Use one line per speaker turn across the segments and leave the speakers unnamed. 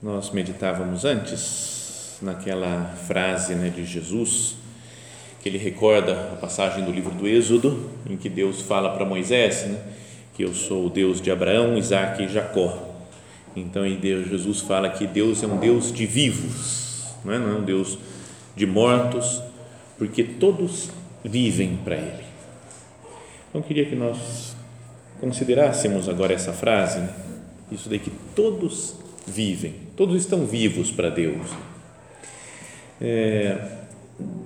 Nós meditávamos antes, naquela frase né, de Jesus, que ele recorda a passagem do livro do Êxodo, em que Deus fala para Moisés né, que eu sou o Deus de Abraão, Isaac e Jacó. Então, e Deus, Jesus fala que Deus é um Deus de vivos, não é, não é um Deus de mortos, porque todos vivem para Ele. Então, eu queria que nós considerássemos agora essa frase, né, isso daí que todos vivem, todos estão vivos para Deus. É,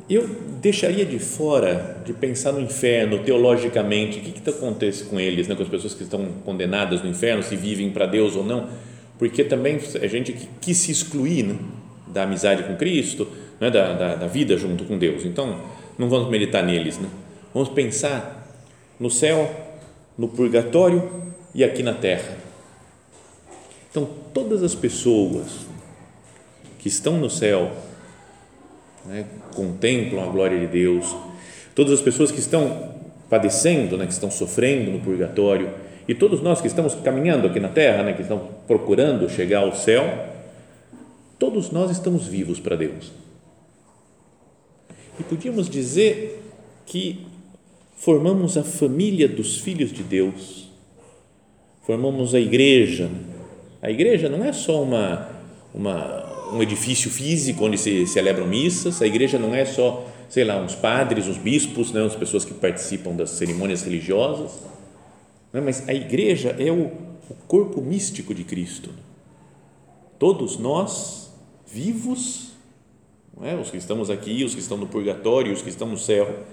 eu deixaria de fora de pensar no inferno teologicamente, o que, que acontece com eles, né, com as pessoas que estão condenadas no inferno, se vivem para Deus ou não, porque também é gente que quis se excluir né, da amizade com Cristo, né, da, da, da, vida junto com Deus. Então, não vamos meditar neles, né? vamos pensar no céu, no purgatório e aqui na terra então, todas as pessoas que estão no céu, né, contemplam a glória de Deus, todas as pessoas que estão padecendo, né, que estão sofrendo no purgatório, e todos nós que estamos caminhando aqui na terra, né, que estão procurando chegar ao céu, todos nós estamos vivos para Deus. E podíamos dizer que formamos a família dos filhos de Deus, formamos a igreja, né, a igreja não é só uma, uma, um edifício físico onde se celebram missas, a igreja não é só, sei lá, uns padres, uns bispos, né, as pessoas que participam das cerimônias religiosas, né, mas a igreja é o, o corpo místico de Cristo. Todos nós, vivos, é? os que estamos aqui, os que estão no purgatório, os que estão no céu,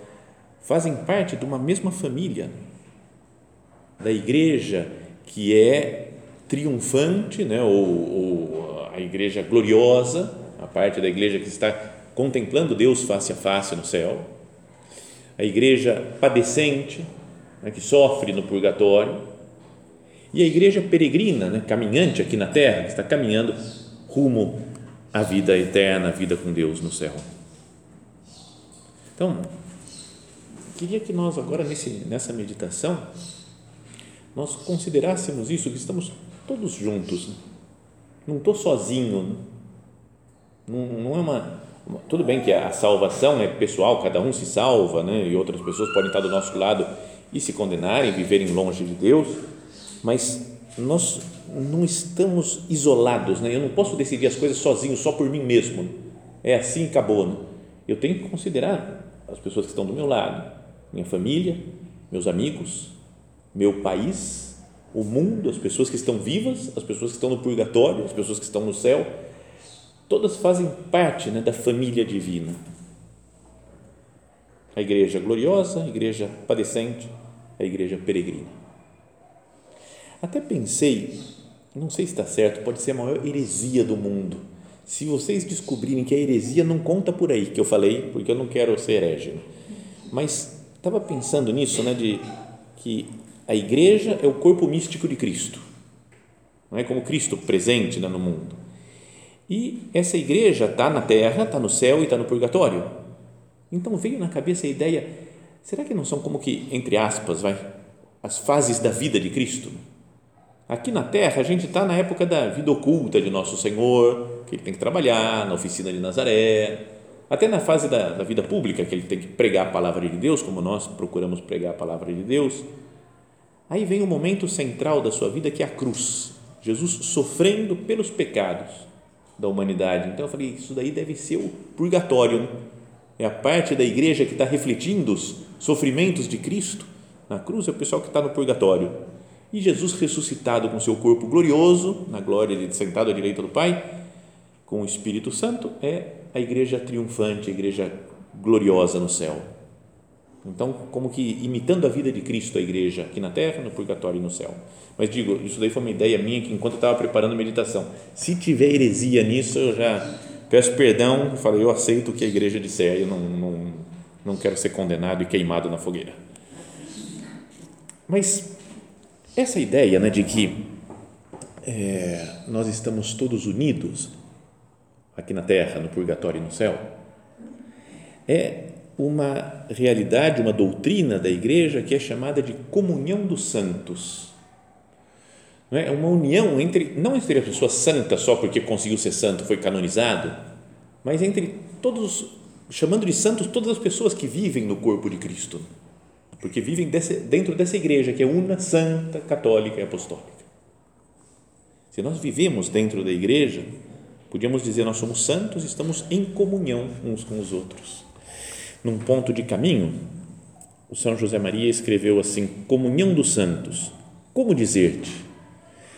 fazem parte de uma mesma família, da igreja que é triunfante, né, ou, ou a igreja gloriosa, a parte da igreja que está contemplando Deus face a face no céu, a igreja padecente, né, que sofre no purgatório, e a igreja peregrina, né, caminhante aqui na terra, que está caminhando rumo à vida eterna, à vida com Deus no céu. Então, queria que nós agora nesse, nessa meditação nós considerássemos isso que estamos todos juntos. Não estou sozinho. Não, não é uma, uma, Tudo bem que a salvação é pessoal, cada um se salva, né? e outras pessoas podem estar do nosso lado e se condenarem, viverem longe de Deus, mas nós não estamos isolados. Né? Eu não posso decidir as coisas sozinho, só por mim mesmo. É assim acabou. Né? Eu tenho que considerar as pessoas que estão do meu lado, minha família, meus amigos, meu país o mundo, as pessoas que estão vivas, as pessoas que estão no purgatório, as pessoas que estão no céu, todas fazem parte né, da família divina. A igreja gloriosa, a igreja padecente, a igreja peregrina. Até pensei, não sei se está certo, pode ser a maior heresia do mundo. Se vocês descobrirem que a heresia não conta por aí, que eu falei, porque eu não quero ser herege. Mas estava pensando nisso, né, de que a igreja é o corpo místico de Cristo, não é como Cristo presente né, no mundo. E essa igreja está na terra, está no céu e está no purgatório. Então veio na cabeça a ideia: será que não são como que, entre aspas, vai, as fases da vida de Cristo? Aqui na terra, a gente está na época da vida oculta de Nosso Senhor, que ele tem que trabalhar na oficina de Nazaré, até na fase da, da vida pública, que ele tem que pregar a palavra de Deus, como nós procuramos pregar a palavra de Deus Aí vem o momento central da sua vida que é a cruz. Jesus sofrendo pelos pecados. da humanidade. Então eu falei, isso daí deve ser o purgatório. Né? É a parte da igreja que está refletindo os sofrimentos de Cristo na cruz, é o pessoal que está no purgatório. E Jesus ressuscitado com seu corpo glorioso, na glória de sentado à direita do Pai, com o Espírito Santo, é a igreja triunfante, a igreja gloriosa no céu. Então, como que imitando a vida de Cristo, a igreja aqui na terra, no purgatório e no céu. Mas digo, isso daí foi uma ideia minha que enquanto eu estava preparando a meditação, se tiver heresia nisso, eu já peço perdão, falei, eu aceito o que a igreja disser, eu não, não, não quero ser condenado e queimado na fogueira. Mas essa ideia né, de que é, nós estamos todos unidos aqui na terra, no purgatório e no céu, é uma realidade, uma doutrina da igreja que é chamada de comunhão dos santos. Não é? uma união entre, não entre a pessoa santa só porque conseguiu ser santo, foi canonizado, mas entre todos, chamando de santos todas as pessoas que vivem no corpo de Cristo, porque vivem desse, dentro dessa igreja que é una, santa, católica e apostólica. Se nós vivemos dentro da igreja, podíamos dizer nós somos santos, estamos em comunhão uns com os outros num ponto de caminho, o São José Maria escreveu assim: Comunhão dos Santos. Como dizer-te?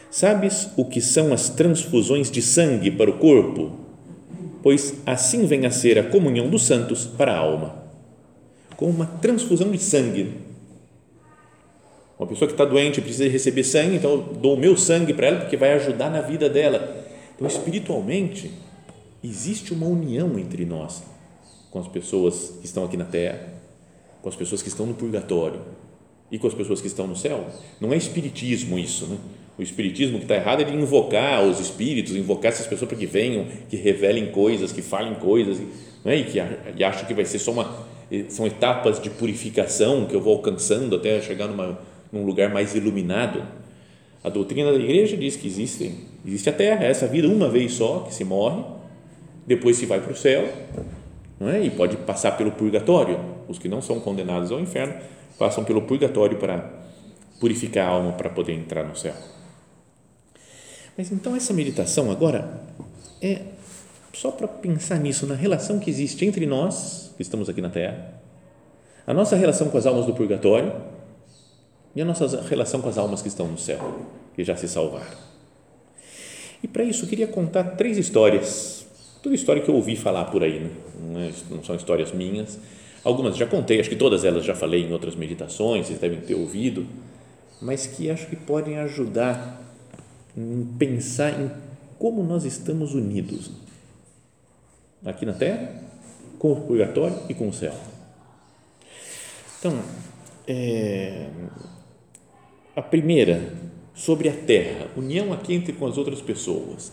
Sabes o que são as transfusões de sangue para o corpo? Pois assim vem a ser a comunhão dos santos para a alma. Como uma transfusão de sangue. Uma pessoa que está doente precisa receber sangue, então eu dou o meu sangue para ela porque vai ajudar na vida dela. Então, espiritualmente, existe uma união entre nós com as pessoas que estão aqui na terra, com as pessoas que estão no purgatório e com as pessoas que estão no céu. Não é espiritismo isso, né? O espiritismo que está errado é de invocar os espíritos, invocar essas pessoas para que venham, que revelem coisas, que falem coisas, não é? e que e acham que vai ser só uma são etapas de purificação que eu vou alcançando até chegar numa, num lugar mais iluminado. A doutrina da igreja diz que existem, existe a terra, essa vida uma vez só que se morre, depois se vai para o céu não é? e pode passar pelo purgatório. Os que não são condenados ao inferno passam pelo purgatório para purificar a alma para poder entrar no céu. Mas então essa meditação agora é só para pensar nisso, na relação que existe entre nós, que estamos aqui na Terra, a nossa relação com as almas do purgatório e a nossa relação com as almas que estão no céu, que já se salvaram. E para isso eu queria contar três histórias tudo história que eu ouvi falar por aí, né? não é, são histórias minhas. Algumas já contei, acho que todas elas já falei em outras meditações, vocês devem ter ouvido, mas que acho que podem ajudar em pensar em como nós estamos unidos aqui na Terra, com o purgatório e com o céu. Então, é, a primeira, sobre a Terra, união aqui entre com as outras pessoas.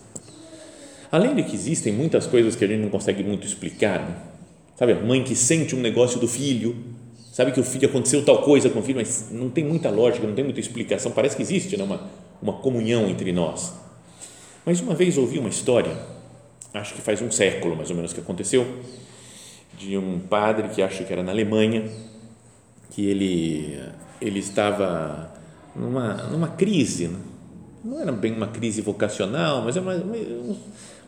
Além de que existem muitas coisas que a gente não consegue muito explicar, né? sabe? A mãe que sente um negócio do filho, sabe que o filho aconteceu tal coisa com o filho, mas não tem muita lógica, não tem muita explicação. Parece que existe né? uma, uma comunhão entre nós. Mas uma vez ouvi uma história, acho que faz um século mais ou menos que aconteceu, de um padre que acho que era na Alemanha, que ele, ele estava numa, numa crise, né? não era bem uma crise vocacional, mas é uma, uma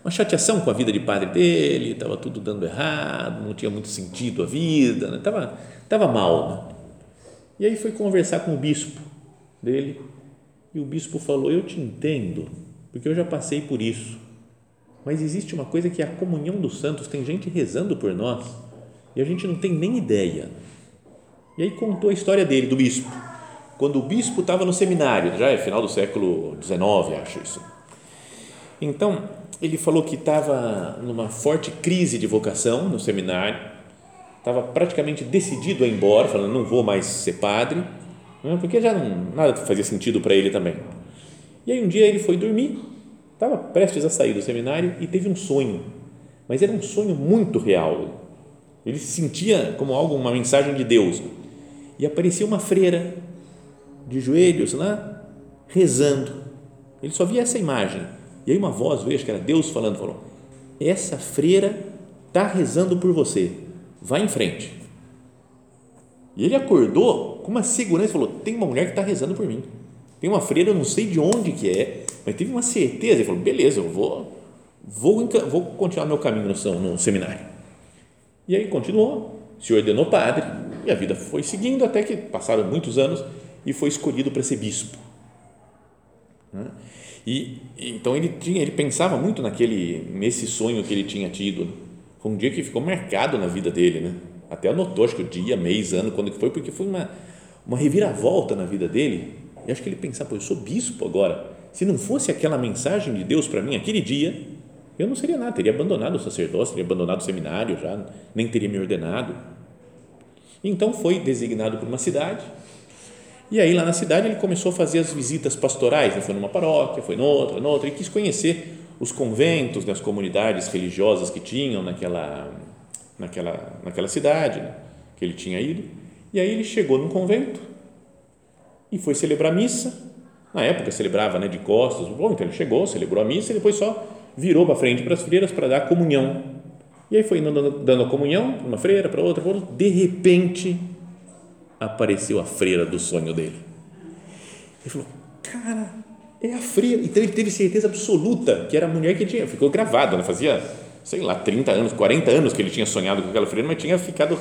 uma chateação com a vida de padre dele, estava tudo dando errado, não tinha muito sentido a vida, estava né? tava mal. Né? E aí foi conversar com o bispo dele e o bispo falou: Eu te entendo, porque eu já passei por isso, mas existe uma coisa que é a comunhão dos santos, tem gente rezando por nós e a gente não tem nem ideia. E aí contou a história dele, do bispo. Quando o bispo estava no seminário, já é final do século XIX, acho isso. Então, ele falou que estava numa forte crise de vocação no seminário, estava praticamente decidido a ir embora, falando não vou mais ser padre, né, porque já não, nada fazia sentido para ele também. E aí um dia ele foi dormir, estava prestes a sair do seminário e teve um sonho, mas era um sonho muito real. Ele se sentia como algo, uma mensagem de Deus. E aparecia uma freira de joelhos lá, rezando. Ele só via essa imagem aí uma voz veio, acho que era Deus falando, falou: essa freira está rezando por você, vai em frente. E ele acordou com uma segurança falou: tem uma mulher que está rezando por mim. Tem uma freira, eu não sei de onde que é, mas teve uma certeza. Ele falou: beleza, eu vou, vou, vou continuar meu caminho no, no seminário. E aí continuou, se ordenou padre, e a vida foi seguindo até que passaram muitos anos e foi escolhido para ser bispo. Né? E então ele tinha, ele pensava muito naquele, nesse sonho que ele tinha tido. Foi um dia que ficou marcado na vida dele, né? Até anotou, acho que o dia, mês, ano, quando que foi, porque foi uma, uma reviravolta na vida dele. E acho que ele pensava, pô, eu sou bispo agora. Se não fosse aquela mensagem de Deus para mim aquele dia, eu não seria nada, teria abandonado o sacerdócio, teria abandonado o seminário já, nem teria me ordenado. Então foi designado por uma cidade, e aí lá na cidade ele começou a fazer as visitas pastorais, ele foi numa paróquia, foi noutra, noutra, e quis conhecer os conventos das comunidades religiosas que tinham naquela, naquela, naquela cidade, né, que ele tinha ido. E aí ele chegou num convento e foi celebrar missa. Na época celebrava né, de costas, bom, então ele chegou, celebrou a missa e depois só virou para frente para as freiras para dar comunhão. E aí foi dando, dando a comunhão para uma freira, para outra, para outra. De repente apareceu a freira do sonho dele. Ele falou: Cara, é a freira. Então ele teve certeza absoluta que era a mulher que tinha. Ficou gravado, né? fazia, sei lá, 30 anos, 40 anos que ele tinha sonhado com aquela freira, mas tinha ficado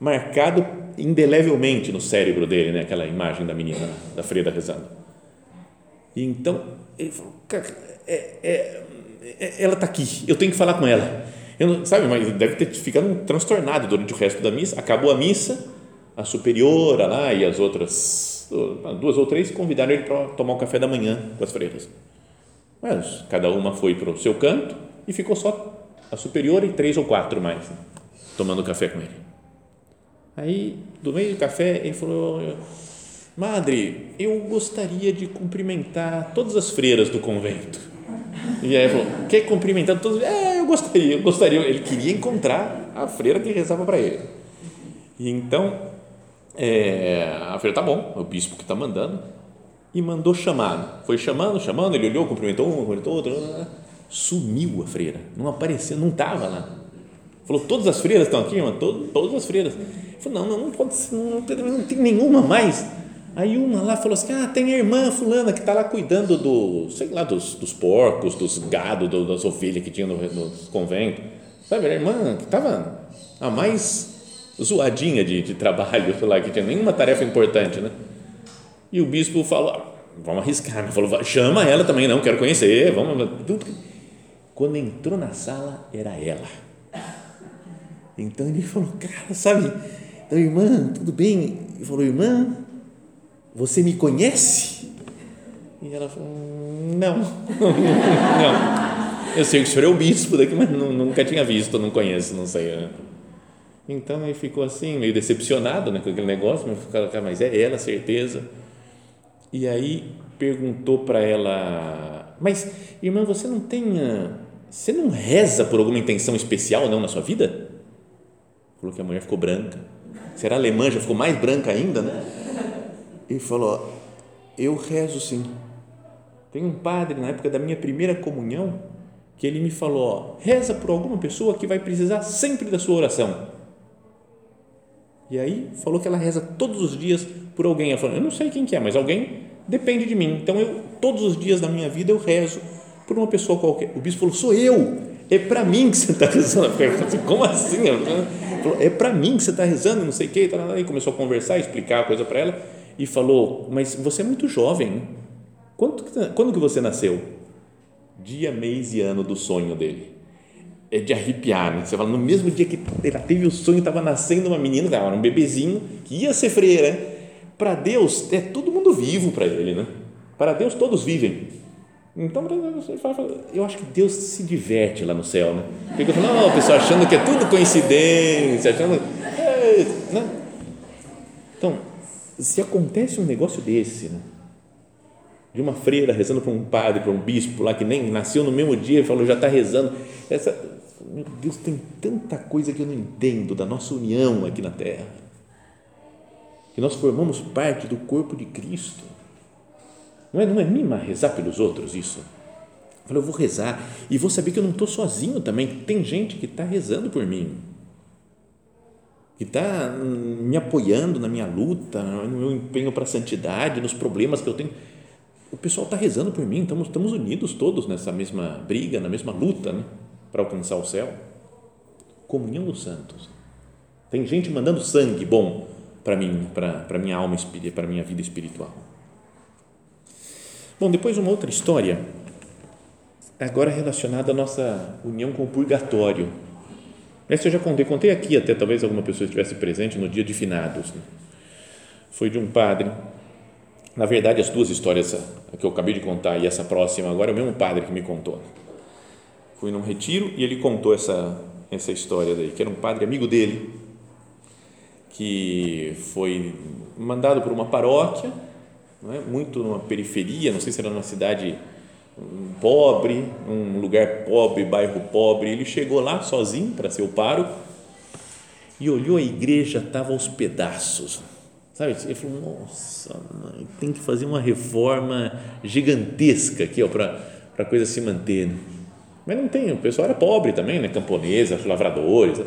marcado indelevelmente no cérebro dele, né? aquela imagem da menina, da freira rezando. E então ele falou: Cara, é, é, é, ela está aqui, eu tenho que falar com ela. Eu sabe, mas deve ter ficado transtornado durante o resto da missa. Acabou a missa, a superiora lá e as outras duas ou três convidaram ele para tomar o café da manhã com as freiras. Mas cada uma foi para o seu canto e ficou só a superiora e três ou quatro mais né, tomando café com ele. Aí, do meio do café, ele falou: Madre, eu gostaria de cumprimentar todas as freiras do convento. E aí ele falou: Quer cumprimentar todas? É, eu gostaria, eu gostaria. Ele queria encontrar a freira que rezava para ele. E então é, a freira, tá bom, é o bispo que está mandando, e mandou chamar. Foi chamando, chamando, ele olhou, cumprimentou um, cumprimentou outro, sumiu a freira, não apareceu, não estava lá. Falou, todas as freiras estão aqui, mano? todas as freiras. Falou, não, não, não pode ser, não, não tem nenhuma mais. Aí uma lá falou assim, ah, tem a irmã fulana que está lá cuidando do, sei lá, dos, dos porcos, dos gado, do, das ovelhas que tinha no, no convento. Sabe, a irmã que estava a mais zoadinha de, de trabalho, sei lá, que tinha nenhuma tarefa importante, né? E o bispo falou, vamos arriscar, me falou, chama ela também, não, quero conhecer, vamos. Quando entrou na sala, era ela. Então ele falou, cara, sabe, então, irmã, tudo bem? Ele falou, irmã, você me conhece? E ela falou, não, não. Eu sei que o senhor é o bispo daqui, mas nunca tinha visto, não conheço, não sei. Né? Então ele ficou assim, meio decepcionado né, com aquele negócio, mas, ficou, mas é ela, certeza. E aí perguntou para ela, mas irmã, você não tem, você não reza por alguma intenção especial não na sua vida? Falou que a mulher ficou branca. Será alemã já ficou mais branca ainda, né? E falou, eu rezo sim. Tem um padre na época da minha primeira comunhão que ele me falou, ó, reza por alguma pessoa que vai precisar sempre da sua oração e aí falou que ela reza todos os dias por alguém. Ela falou, eu não sei quem que é, mas alguém depende de mim. Então eu todos os dias da minha vida eu rezo por uma pessoa qualquer. O bispo falou, sou eu. É para mim que você está rezando. Eu como assim? Falou, é para mim que você está rezando, não sei o quê. Aí começou a conversar, explicar a coisa para ela e falou, mas você é muito jovem. Quando, quando que você nasceu? Dia, mês e ano do sonho dele é de arrepiar, né? Você fala, no mesmo dia que ela teve o sonho, estava nascendo uma menina, era um bebezinho, que ia ser freira. Para Deus, é todo mundo vivo para ele, né? Para Deus, todos vivem. Então, eu acho que Deus se diverte lá no céu, né? Fica falando, não, pessoal achando que é tudo coincidência, achando. É, né? Então, se acontece um negócio desse, né? de uma freira rezando para um padre, para um bispo lá que nem nasceu no mesmo dia falou já está rezando. Essa, meu Deus, tem tanta coisa que eu não entendo da nossa união aqui na Terra. Que nós formamos parte do corpo de Cristo. Não é, não é mima rezar pelos outros isso? Eu falei, eu vou rezar e vou saber que eu não estou sozinho também. Tem gente que está rezando por mim, que está me apoiando na minha luta, no meu empenho para a santidade, nos problemas que eu tenho. o pessoal está rezando por mim, estamos, estamos unidos todos nessa mesma briga, na mesma luta né, para alcançar o céu. Comunhão dos santos. Tem gente mandando sangue bom para mim, para minha alma, para minha vida espiritual. Bom, depois uma outra história, agora relacionada à nossa união com o purgatório. Essa eu já contei, contei aqui até, talvez alguma pessoa estivesse presente no dia de finados. Né? Foi de um padre na verdade, as duas histórias que eu acabei de contar e essa próxima agora é o mesmo padre que me contou. Fui num retiro e ele contou essa, essa história daí, que era um padre amigo dele, que foi mandado por uma paróquia, é? muito numa periferia, não sei se era numa cidade pobre, um lugar pobre, bairro pobre. Ele chegou lá sozinho para ser o pároco e olhou a igreja, estava aos pedaços Sabe? Ele falou, nossa, tem que fazer uma reforma gigantesca aqui para a coisa se manter. Né? Mas não tem, o pessoal era pobre também, né? camponeses, lavradores.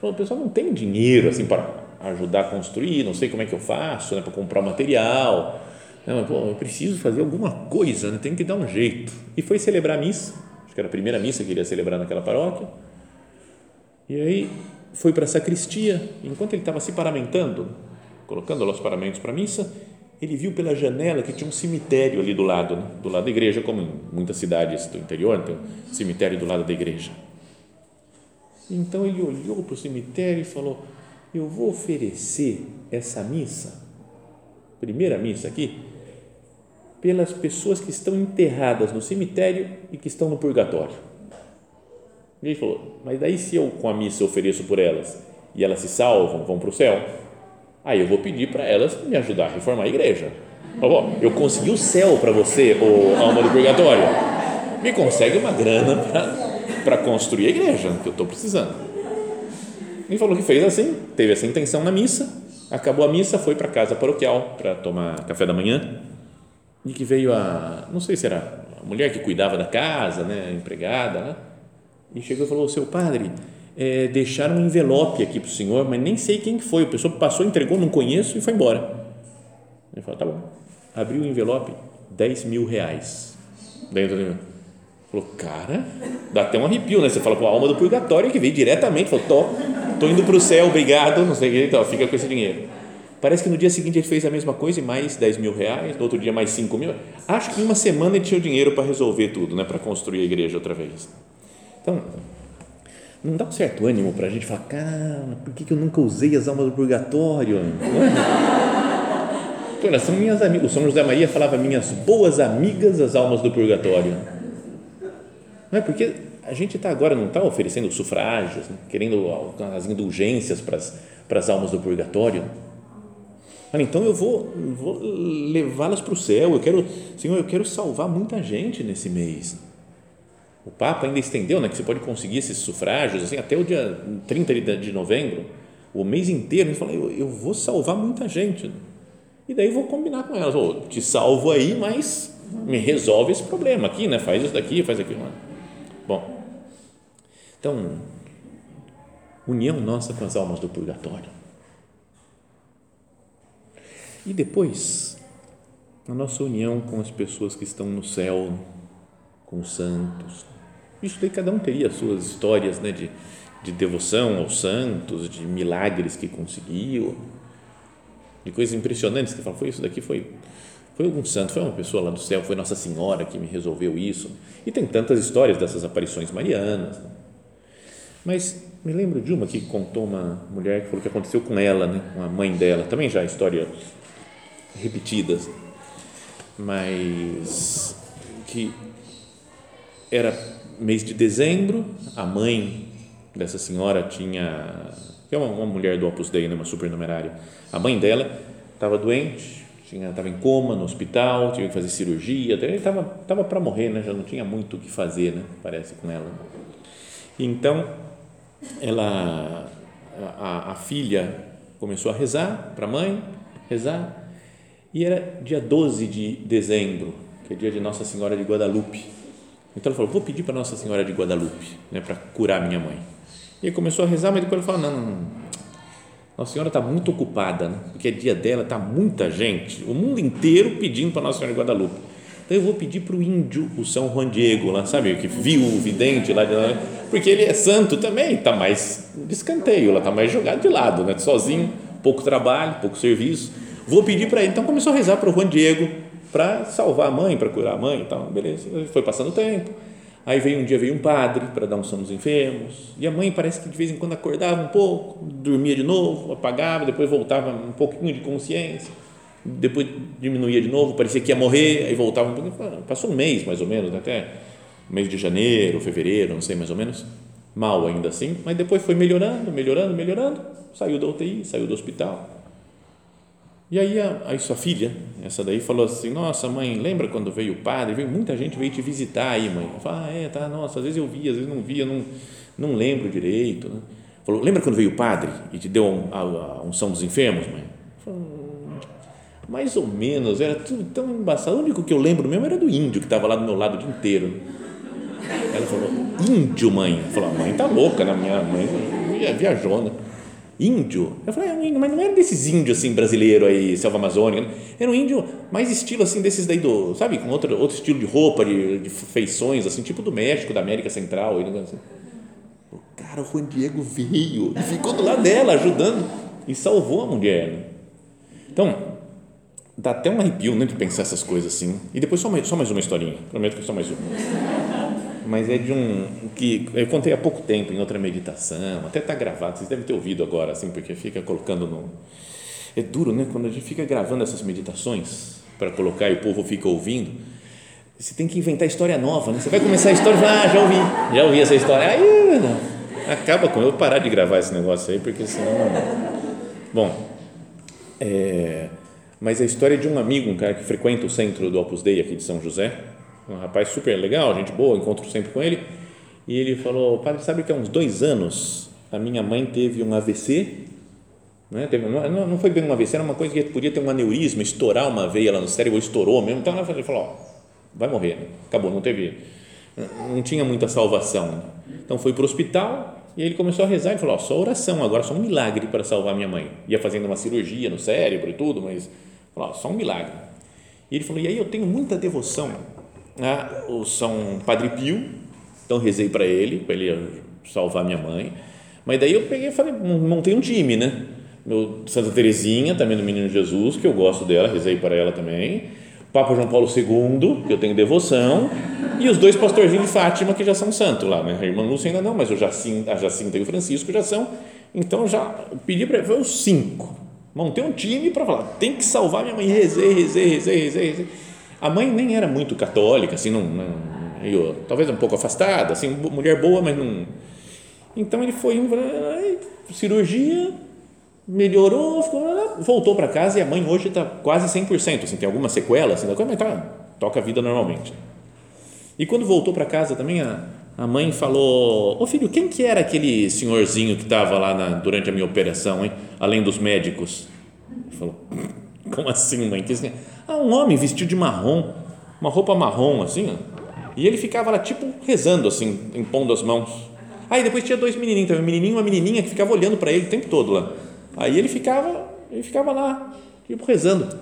O pessoal não tem dinheiro assim para ajudar a construir, não sei como é que eu faço né? para comprar material. Não, pô, eu preciso fazer alguma coisa, né? tem que dar um jeito. E foi celebrar a missa, acho que era a primeira missa que ele ia celebrar naquela paróquia. E aí foi para a sacristia, enquanto ele estava se paramentando, colocando lá os paramentos para a missa, ele viu pela janela que tinha um cemitério ali do lado, né? do lado da igreja, como em muitas cidades do interior, tem um cemitério do lado da igreja. Então ele olhou para o cemitério e falou: Eu vou oferecer essa missa, primeira missa aqui, pelas pessoas que estão enterradas no cemitério e que estão no purgatório. E ele falou: Mas daí se eu com a missa ofereço por elas e elas se salvam, vão para o céu? Aí eu vou pedir para elas me ajudar a reformar a igreja. eu consegui o céu para você, o alma do purgatório. Me consegue uma grana para construir a igreja que eu estou precisando. Ele falou que fez assim, teve essa intenção na missa, acabou a missa, foi para casa paroquial para tomar café da manhã e que veio a, não sei se era a mulher que cuidava da casa, né, a empregada, né, e chegou e falou: seu padre, é, deixaram um envelope aqui para o senhor, mas nem sei quem foi. A pessoa passou, entregou, não conheço e foi embora. Ele falou, tá bom. Abriu o envelope, 10 mil reais dentro do Falou, cara, dá até um arrepio, né? Você fala, com a alma do purgatório que veio diretamente, falou, tô, tô indo para o céu, obrigado, não sei o que, então, fica com esse dinheiro. Parece que no dia seguinte ele fez a mesma coisa e mais 10 mil reais, no outro dia mais 5 mil. Acho que em uma semana ele tinha o dinheiro para resolver tudo, né? Para construir a igreja outra vez. Então, não dá um certo ânimo para a gente falar, cara, por que, que eu nunca usei as almas do purgatório? É? elas são minhas amigas. O São José Maria falava minhas boas amigas, as almas do purgatório. Não é porque a gente está agora, não está oferecendo sufrágios, né? querendo as indulgências para as, para as almas do purgatório. Olha, então eu vou, vou levá-las para o céu. Eu quero, Senhor, eu quero salvar muita gente nesse mês o Papa ainda estendeu, né, que você pode conseguir esses sufrágios assim, até o dia 30 de novembro, o mês inteiro. Ele falou: eu, eu vou salvar muita gente. E daí vou combinar com elas: oh, te salvo aí, mas me resolve esse problema aqui, né? faz isso daqui, faz aquilo. Lá. Bom, então, união nossa com as almas do purgatório. E depois, a nossa união com as pessoas que estão no céu, com os santos, isso daí cada um teria as suas histórias né, de, de devoção aos santos, de milagres que conseguiu, de coisas impressionantes que fala, foi isso daqui, foi foi algum santo, foi uma pessoa lá do céu, foi Nossa Senhora que me resolveu isso. E tem tantas histórias dessas aparições marianas. Né? Mas me lembro de uma que contou uma mulher que falou que aconteceu com ela, né, com a mãe dela, também já histórias repetidas, mas que era mês de dezembro, a mãe dessa senhora tinha, que é uma, uma mulher do Opus Dei, né, uma supernumerária, a mãe dela estava doente, estava em coma no hospital, tinha que fazer cirurgia, estava tava para morrer, né, já não tinha muito o que fazer, né, parece, com ela. Então, ela, a, a filha começou a rezar para a mãe, rezar, e era dia 12 de dezembro, que é dia de Nossa Senhora de Guadalupe, então ele falou: Vou pedir para Nossa Senhora de Guadalupe, né, para curar minha mãe. E ele começou a rezar, mas depois ele falou: Não, não, não. Nossa Senhora está muito ocupada, né, porque é dia dela, está muita gente, o mundo inteiro pedindo para Nossa Senhora de Guadalupe. Então eu vou pedir para o índio, o São Juan Diego, lá, sabe, que viu o vidente lá, de lá porque ele é santo também, está mais de escanteio, está mais jogado de lado, né? sozinho, pouco trabalho, pouco serviço. Vou pedir para ele. Então começou a rezar para o Juan Diego para salvar a mãe, para curar a mãe e tal. Beleza, foi passando o tempo. Aí veio um dia veio um padre para dar um som nos enfermos e a mãe parece que de vez em quando acordava um pouco, dormia de novo, apagava, depois voltava um pouquinho de consciência, depois diminuía de novo, parecia que ia morrer, aí voltava um pouquinho. Passou um mês mais ou menos, até mês de janeiro, fevereiro, não sei mais ou menos, mal ainda assim, mas depois foi melhorando, melhorando, melhorando, saiu da UTI, saiu do hospital. E aí a, a sua filha, essa daí, falou assim, nossa mãe, lembra quando veio o padre? Veio muita gente veio te visitar aí, mãe. Eu falei, ah, é, tá, nossa, às vezes eu via, às vezes não via, não, não lembro direito. Né? Falou, lembra quando veio o padre e te deu um, a, a unção dos enfermos, mãe? Falei, mais ou menos, era tudo tão embaçado. O único que eu lembro mesmo era do índio que estava lá do meu lado o dia inteiro. Ela falou, índio, mãe. Falou, a mãe tá louca, né? Minha mãe viajou, né? Índio. Eu falei, é um índio, mas não era desses índios assim, brasileiro aí, selva amazônica. Era um índio mais estilo assim, desses daí do, sabe, com outro, outro estilo de roupa, de, de feições, assim, tipo do México, da América Central. E, assim. O cara, o Juan Diego veio e ficou do lado dela, ajudando, e salvou a mulher. Né? Então, dá até um arrepio né, de pensar essas coisas assim. E depois só mais, só mais uma historinha, prometo que só mais uma mas é de um que eu contei há pouco tempo em outra meditação, até está gravado, vocês devem ter ouvido agora, assim, porque fica colocando no. É duro, né? Quando a gente fica gravando essas meditações para colocar e o povo fica ouvindo, você tem que inventar história nova, né? Você vai começar a história e ah, já ouvi, já ouvi essa história, aí não, acaba com eu parar de gravar esse negócio aí, porque senão. Bom, é, mas a história de um amigo, um cara que frequenta o centro do Opus Dei aqui de São José, um rapaz super legal, gente boa, encontro sempre com ele. E ele falou: Padre, sabe que há uns dois anos a minha mãe teve um AVC? Né? Teve, não, não foi bem um AVC, era uma coisa que podia ter um aneurisma, estourar uma veia lá no cérebro, estourou mesmo. Então ele falou: ó, vai morrer, né? acabou, não teve, não tinha muita salvação. Então foi para o hospital e ele começou a rezar e falou: ó, só oração, agora só um milagre para salvar minha mãe. Ia fazendo uma cirurgia no cérebro e tudo, mas falou: ó, só um milagre. E ele falou: e aí eu tenho muita devoção né, o São Padre Pio, então rezei para ele, para ele salvar minha mãe, mas daí eu peguei e falei, montei um time, né, meu Santa Teresinha, também do Menino Jesus, que eu gosto dela, rezei para ela também, Papa João Paulo II, que eu tenho devoção, e os dois pastorzinhos de Fátima, que já são santos lá, né, a irmã Lúcia ainda não, mas o Jacinta, a Jacinta e o Francisco já são, então já pedi para foi os cinco, montei um time para falar, tem que salvar minha mãe, rezei, rezei, rezei, rezei, rezei a mãe nem era muito católica, assim, não, não meio, talvez um pouco afastada, assim, mulher boa, mas não. Então ele foi, cirurgia, melhorou, ficou, voltou para casa e a mãe hoje está quase 100%, assim, tem algumas sequelas, assim, mas tá, toca a vida normalmente. E quando voltou para casa também, a, a mãe falou: Ô filho, quem que era aquele senhorzinho que estava lá na, durante a minha operação, hein? além dos médicos? Ele falou: Como assim, mãe? Que assim? Ah, um homem vestido de marrom, uma roupa marrom assim, ó, e ele ficava lá tipo rezando assim, impondo as mãos. Aí depois tinha dois menininhos, um menininho e uma menininha que ficava olhando para ele o tempo todo lá. Aí ele ficava, ele ficava lá, tipo rezando.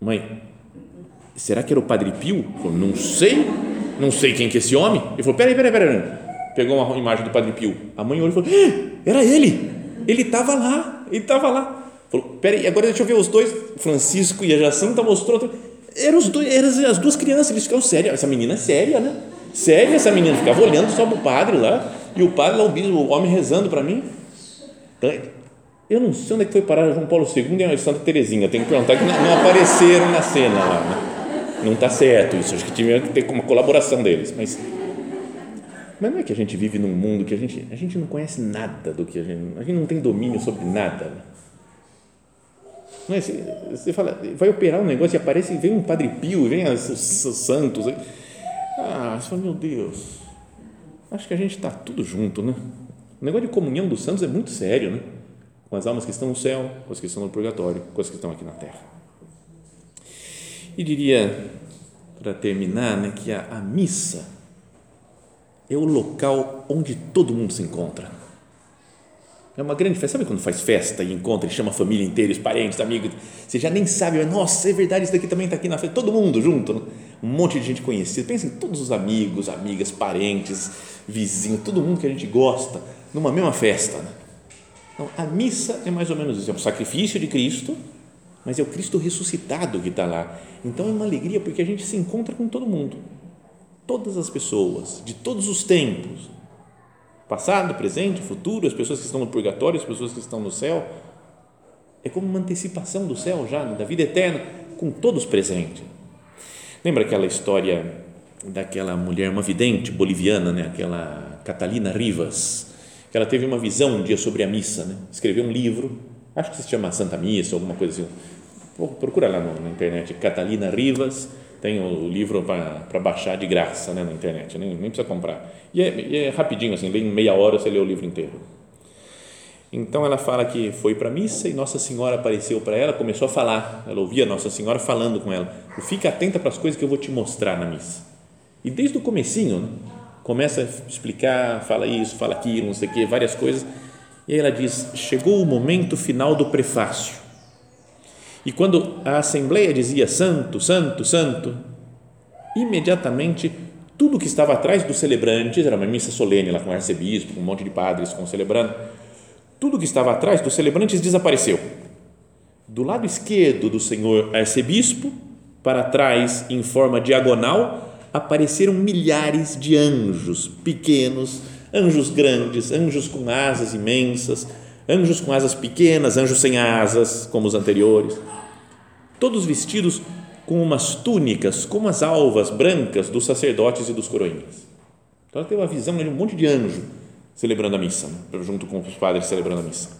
Mãe, será que era o Padre Pio? Falei, não sei, não sei quem que é esse homem. Ele falou, peraí, peraí, peraí. Pegou uma imagem do Padre Pio. A mãe olhou e falou, ah, era ele, ele estava lá, ele estava lá. Falou, peraí, agora deixa eu ver os dois, Francisco e a Jacinta mostrou, eram, os dois, eram as duas crianças, eles ficaram sérios, essa menina é séria, né? Séria essa menina, ficava olhando só para o padre lá, e o padre lá, o bispo, o homem rezando para mim. Então, eu não sei onde é que foi parar João Paulo II e a Santa Terezinha, tem que perguntar que não, apareceram na cena lá, né? Não está certo isso, acho que tinha que ter uma colaboração deles, mas mas não é que a gente vive num mundo que a gente, a gente não conhece nada do que a gente, a gente não tem domínio sobre nada. É? Você, fala, vai operar um negócio e aparece, vem um Padre Pio, vem os, os santos. Ah, você fala, meu Deus, acho que a gente está tudo junto, né? O negócio de comunhão dos santos é muito sério, né? Com as almas que estão no céu, com as que estão no purgatório, com as que estão aqui na terra. E diria, para terminar, né, que a, a missa é o local onde todo mundo se encontra É uma grande festa. Sabe quando faz festa e encontra e chama a família inteira, os parentes, amigos? Você já nem sabe, mas, nossa, é verdade, isso daqui também está aqui na festa. Todo mundo junto, né? um monte de gente conhecida. Pensa em todos os amigos, amigas, parentes, vizinhos, todo mundo que a gente gosta, numa mesma festa. Né? Então, a missa é mais ou menos isso: é o sacrifício de Cristo, mas é o Cristo ressuscitado que está lá. Então é uma alegria porque a gente se encontra com todo mundo, todas as pessoas, de todos os tempos passado, presente, futuro, as pessoas que estão no purgatório, as pessoas que estão no céu. É como uma antecipação do céu já, da vida eterna, com todos presentes. Lembra aquela história daquela mulher, uma vidente boliviana, né? aquela Catalina Rivas, que ela teve uma visão um dia sobre a missa, né? escreveu um livro, acho que se chama Santa Missa, alguma coisa assim. Procura lá na internet, Catalina Rivas, tem o livro para baixar de graça né, na internet, nem, nem precisa comprar. E é, e é rapidinho, assim, em meia hora você lê o livro inteiro. Então ela fala que foi para a missa e Nossa Senhora apareceu para ela, começou a falar. Ela ouvia Nossa Senhora falando com ela. Fica atenta para as coisas que eu vou te mostrar na missa. E desde o comecinho, né, começa a explicar, fala isso, fala aquilo, não sei o quê, várias coisas. E aí ela diz: chegou o momento final do prefácio. E quando a assembleia dizia santo, santo, santo, imediatamente tudo que estava atrás dos celebrantes, era uma missa solene lá com o arcebispo, com um monte de padres com celebrando, tudo que estava atrás dos celebrantes desapareceu. Do lado esquerdo do senhor arcebispo, para trás, em forma diagonal, apareceram milhares de anjos pequenos, anjos grandes, anjos com asas imensas, anjos com asas pequenas, anjos sem asas, como os anteriores todos vestidos com umas túnicas, como as alvas brancas dos sacerdotes e dos coroinhas. Então ela tem uma visão de um monte de anjo celebrando a missa, né? junto com os padres celebrando a missa.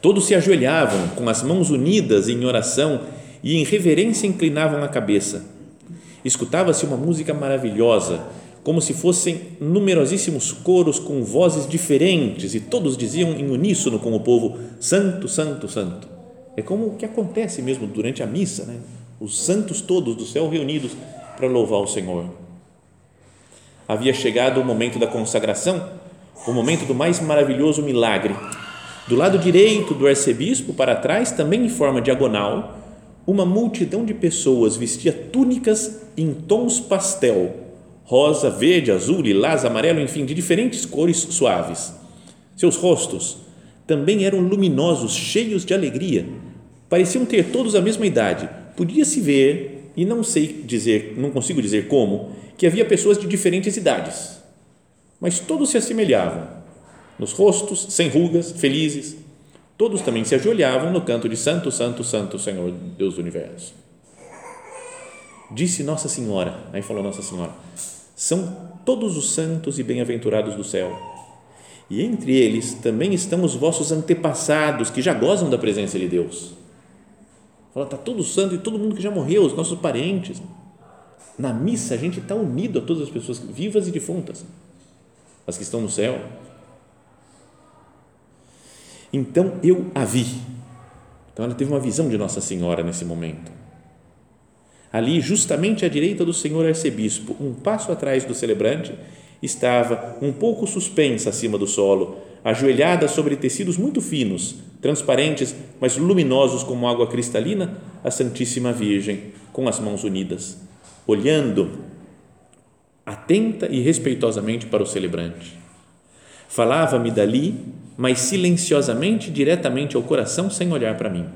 Todos se ajoelhavam com as mãos unidas em oração e em reverência inclinavam a cabeça. Escutava-se uma música maravilhosa, como se fossem numerosíssimos coros com vozes diferentes e todos diziam em uníssono com o povo: Santo, Santo, Santo. É como o que acontece mesmo durante a missa, né? os santos todos do céu reunidos para louvar o Senhor. Havia chegado o momento da consagração, o momento do mais maravilhoso milagre. Do lado direito do arcebispo, para trás, também em forma diagonal, uma multidão de pessoas vestia túnicas em tons pastel, rosa, verde, azul, lilás, amarelo, enfim, de diferentes cores suaves. Seus rostos também eram luminosos, cheios de alegria. Pareciam ter todos a mesma idade. Podia-se ver, e não sei dizer, não consigo dizer como, que havia pessoas de diferentes idades. Mas todos se assemelhavam. Nos rostos, sem rugas, felizes. Todos também se ajoelhavam no canto de Santo, Santo, Santo, Senhor Deus do Universo. Disse Nossa Senhora, aí falou Nossa Senhora, são todos os santos e bem-aventurados do céu e entre eles também estão os vossos antepassados que já gozam da presença de Deus. Fala, está todo santo e todo mundo que já morreu, os nossos parentes. Na missa a gente está unido a todas as pessoas vivas e defuntas, as que estão no céu. Então eu a vi. Então ela teve uma visão de Nossa Senhora nesse momento. Ali, justamente à direita do Senhor arcebispo, um passo atrás do celebrante, estava um pouco suspensa acima do solo, ajoelhada sobre tecidos muito finos, transparentes, mas luminosos como água cristalina, a Santíssima Virgem, com as mãos unidas, olhando atenta e respeitosamente para o celebrante. Falava-me dali, mas silenciosamente, diretamente ao coração, sem olhar para mim.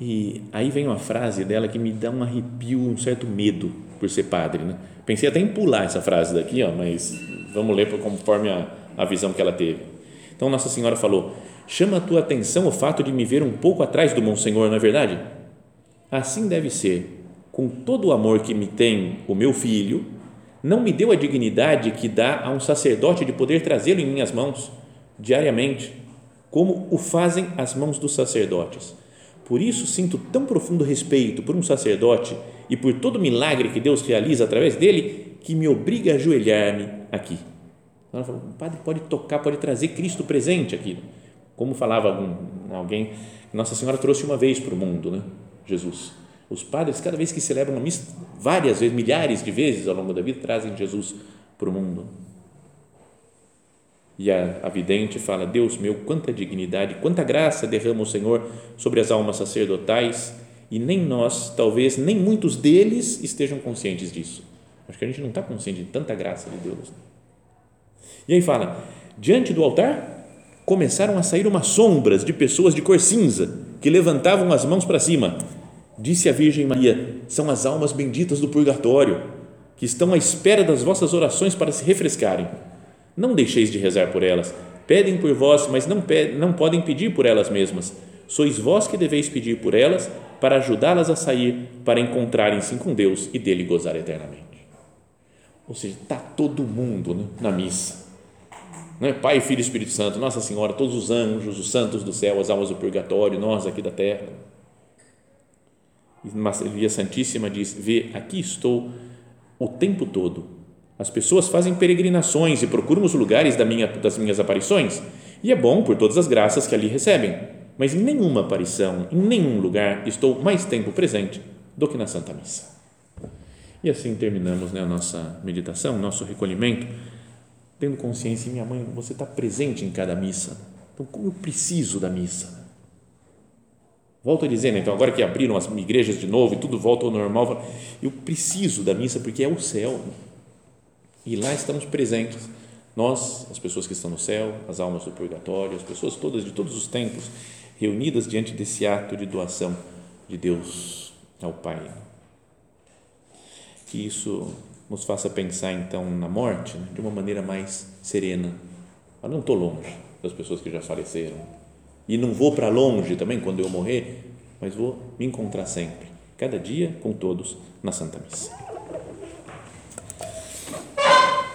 E aí vem uma frase dela que me dá um arrepio, um certo medo por ser padre, né? Pensei até em pular essa frase daqui, ó, mas vamos ler conforme a, a visão que ela teve. Então, Nossa Senhora falou: chama a tua atenção o fato de me ver um pouco atrás do Monsenhor, não é verdade? Assim deve ser. Com todo o amor que me tem o meu filho, não me deu a dignidade que dá a um sacerdote de poder trazê-lo em minhas mãos diariamente, como o fazem as mãos dos sacerdotes. Por isso sinto tão profundo respeito por um sacerdote e por todo milagre que Deus realiza através dele, que me obriga a ajoelhar-me aqui. Ela falou, o padre pode tocar, pode trazer Cristo presente aqui. Como falava algum, alguém, Nossa Senhora trouxe uma vez para o mundo, né? Jesus. Os padres, cada vez que celebram uma missa, várias vezes, milhares de vezes ao longo da vida, trazem Jesus para o mundo. E a, a vidente fala: Deus meu, quanta dignidade, quanta graça derrama o Senhor sobre as almas sacerdotais e nem nós, talvez, nem muitos deles estejam conscientes disso. Acho que a gente não está consciente de tanta graça de Deus. E aí fala: diante do altar começaram a sair umas sombras de pessoas de cor cinza que levantavam as mãos para cima. Disse a Virgem Maria: são as almas benditas do purgatório que estão à espera das vossas orações para se refrescarem. Não deixeis de rezar por elas. Pedem por vós, mas não, não podem pedir por elas mesmas. Sois vós que deveis pedir por elas para ajudá-las a sair, para encontrarem-se com Deus e dele gozar eternamente. Ou seja, está todo mundo né, na missa. Não é? Pai, Filho e Espírito Santo, Nossa Senhora, todos os anjos, os santos do céu, as almas do purgatório, nós aqui da terra. E Maria Santíssima diz: Vê, aqui estou o tempo todo. As pessoas fazem peregrinações e procuram os lugares da minha, das minhas aparições, e é bom por todas as graças que ali recebem, mas em nenhuma aparição, em nenhum lugar estou mais tempo presente do que na Santa Missa. E assim terminamos né, a nossa meditação, nosso recolhimento, tendo consciência, minha mãe, você está presente em cada missa. Então, como eu preciso da missa? Volto a dizer, né, então, agora que abriram as igrejas de novo e tudo volta ao normal, eu preciso da missa porque é o céu. E lá estamos presentes. Nós, as pessoas que estão no céu, as almas do purgatório, as pessoas todas de todos os tempos, reunidas diante desse ato de doação de Deus ao Pai. Que isso nos faça pensar então na morte né, de uma maneira mais serena. Eu não estou longe das pessoas que já faleceram e não vou para longe também quando eu morrer, mas vou me encontrar sempre, cada dia com todos na Santa Missa.